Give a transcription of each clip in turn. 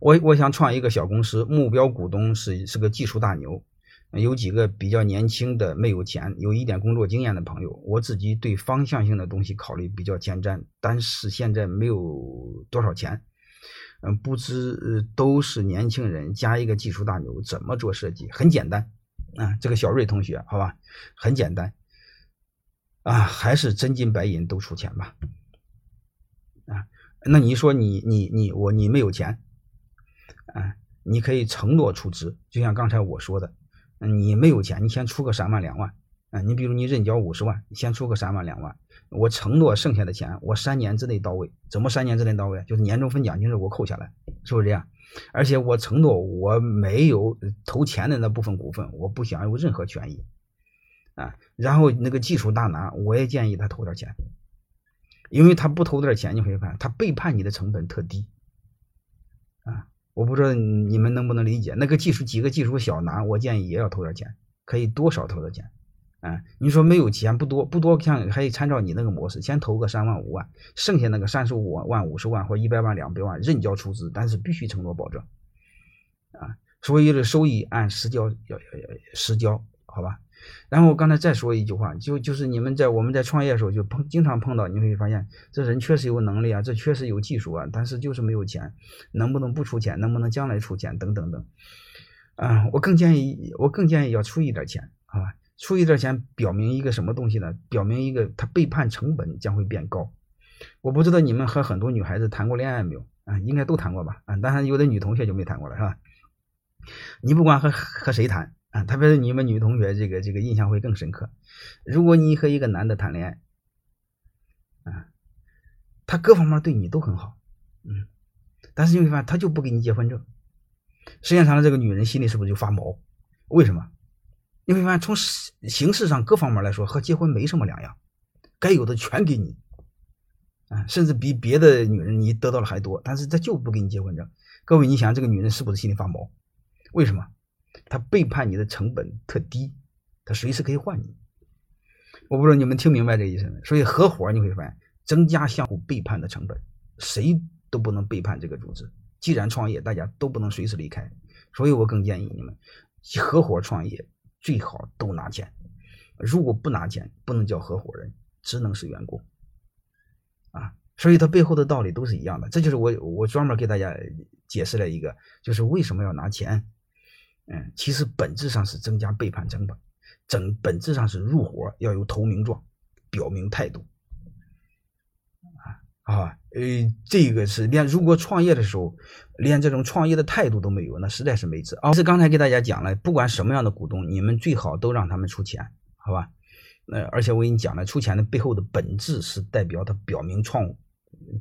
我我想创一个小公司，目标股东是是个技术大牛，有几个比较年轻的没有钱，有一点工作经验的朋友。我自己对方向性的东西考虑比较前瞻，但是现在没有多少钱。嗯，不知都是年轻人加一个技术大牛，怎么做设计？很简单啊，这个小瑞同学，好吧，很简单啊，还是真金白银都出钱吧。啊，那你说你你你我你没有钱，啊，你可以承诺出资，就像刚才我说的，你没有钱，你先出个三万两万，啊，你比如你认缴五十万，先出个三万两万。我承诺剩下的钱，我三年之内到位。怎么三年之内到位？就是年终分奖金是我扣下来，是不是这样？而且我承诺我没有投钱的那部分股份，我不享有任何权益啊。然后那个技术大拿，我也建议他投点钱，因为他不投点钱，你会发现他背叛你的成本特低。我不知道你们能不能理解？那个技术几个技术小拿，我建议也要投点钱，可以多少投点钱。啊，你说没有钱不多不多，像可以参照你那个模式，先投个三万五万，剩下那个三十五万、五十万或一百万、两百万认交出资，但是必须承诺保证。啊，所有的收益按实交，要要要实交，好吧？然后我刚才再说一句话，就就是你们在我们在创业的时候就碰经常碰到，你会发现这人确实有能力啊，这确实有技术啊，但是就是没有钱，能不能不出钱？能不能将来出钱？等等等。啊，我更建议我更建议要出一点钱，好吧？出一点钱，表明一个什么东西呢？表明一个他背叛成本将会变高。我不知道你们和很多女孩子谈过恋爱没有啊？应该都谈过吧？啊，当然有的女同学就没谈过了，是吧？你不管和和谁谈特别是你们女同学，这个这个印象会更深刻。如果你和一个男的谈恋爱，啊，他各方面对你都很好，嗯，但是你会发现他就不给你结婚证，时间长了，这个女人心里是不是就发毛？为什么？你会发现，从形式上各方面来说，和结婚没什么两样，该有的全给你，啊，甚至比别的女人你得到的还多，但是他就不给你结婚证。各位，你想这个女人是不是心里发毛？为什么？他背叛你的成本特低，他随时可以换你。我不知道你们听明白这意思没？所以合伙你会发现，增加相互背叛的成本，谁都不能背叛这个组织。既然创业，大家都不能随时离开，所以我更建议你们合伙创业。最好都拿钱，如果不拿钱，不能叫合伙人，只能是员工，啊，所以它背后的道理都是一样的。这就是我我专门给大家解释了一个，就是为什么要拿钱，嗯，其实本质上是增加背叛成本，整本质上是入伙要有投名状，表明态度。啊，呃，这个是连如果创业的时候连这种创业的态度都没有，那实在是没治。啊，是刚才给大家讲了，不管什么样的股东，你们最好都让他们出钱，好吧？那而且我给你讲了，出钱的背后的本质是代表他表明创，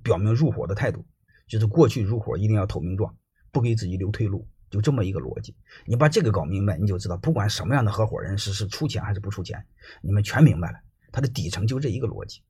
表明入伙的态度，就是过去入伙一定要投名状，不给自己留退路，就这么一个逻辑。你把这个搞明白，你就知道，不管什么样的合伙人是是出钱还是不出钱，你们全明白了，他的底层就这一个逻辑。